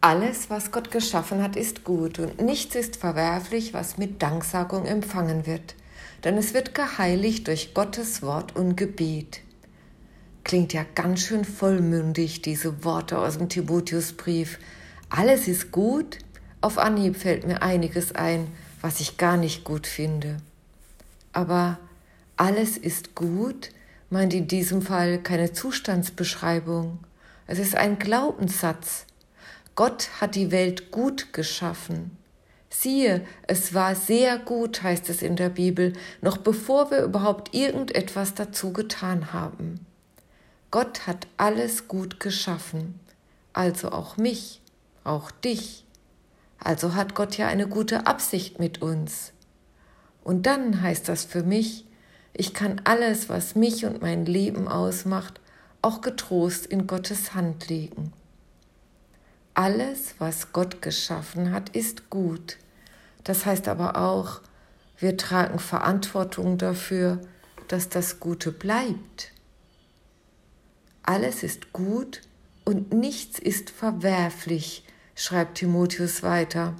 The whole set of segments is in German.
Alles, was Gott geschaffen hat, ist gut und nichts ist verwerflich, was mit Danksagung empfangen wird, denn es wird geheiligt durch Gottes Wort und Gebet. Klingt ja ganz schön vollmündig, diese Worte aus dem Timotheusbrief. Alles ist gut? Auf Anhieb fällt mir einiges ein, was ich gar nicht gut finde. Aber alles ist gut meint in diesem Fall keine Zustandsbeschreibung. Es ist ein Glaubenssatz, Gott hat die Welt gut geschaffen. Siehe, es war sehr gut, heißt es in der Bibel, noch bevor wir überhaupt irgendetwas dazu getan haben. Gott hat alles gut geschaffen, also auch mich, auch dich. Also hat Gott ja eine gute Absicht mit uns. Und dann heißt das für mich, ich kann alles, was mich und mein Leben ausmacht, auch getrost in Gottes Hand legen. Alles, was Gott geschaffen hat, ist gut. Das heißt aber auch, wir tragen Verantwortung dafür, dass das Gute bleibt. Alles ist gut und nichts ist verwerflich, schreibt Timotheus weiter.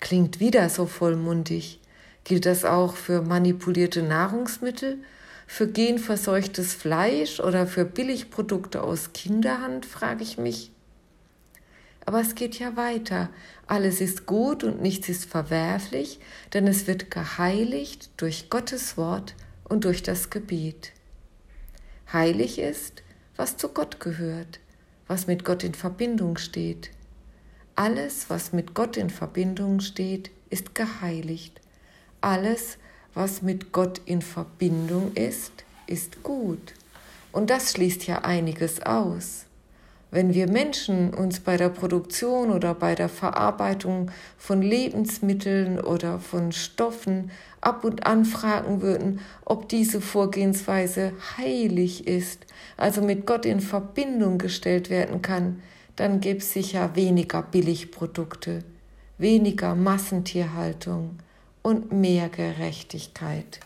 Klingt wieder so vollmundig. Gilt das auch für manipulierte Nahrungsmittel, für genverseuchtes Fleisch oder für Billigprodukte aus Kinderhand, frage ich mich. Aber es geht ja weiter. Alles ist gut und nichts ist verwerflich, denn es wird geheiligt durch Gottes Wort und durch das Gebet. Heilig ist, was zu Gott gehört, was mit Gott in Verbindung steht. Alles, was mit Gott in Verbindung steht, ist geheiligt. Alles, was mit Gott in Verbindung ist, ist gut. Und das schließt ja einiges aus. Wenn wir Menschen uns bei der Produktion oder bei der Verarbeitung von Lebensmitteln oder von Stoffen ab und an fragen würden, ob diese Vorgehensweise heilig ist, also mit Gott in Verbindung gestellt werden kann, dann gäbe es sicher weniger Billigprodukte, weniger Massentierhaltung und mehr Gerechtigkeit.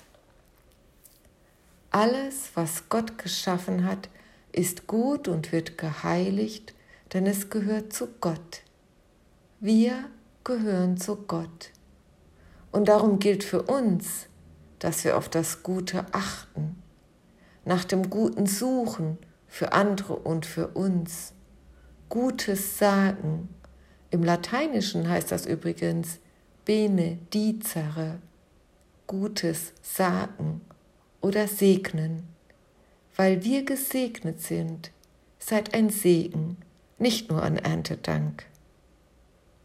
Alles, was Gott geschaffen hat, ist gut und wird geheiligt, denn es gehört zu Gott. Wir gehören zu Gott. Und darum gilt für uns, dass wir auf das Gute achten, nach dem Guten suchen, für andere und für uns. Gutes sagen. Im Lateinischen heißt das übrigens bene dicere, Gutes sagen oder segnen weil wir gesegnet sind, seid ein Segen, nicht nur an Erntedank.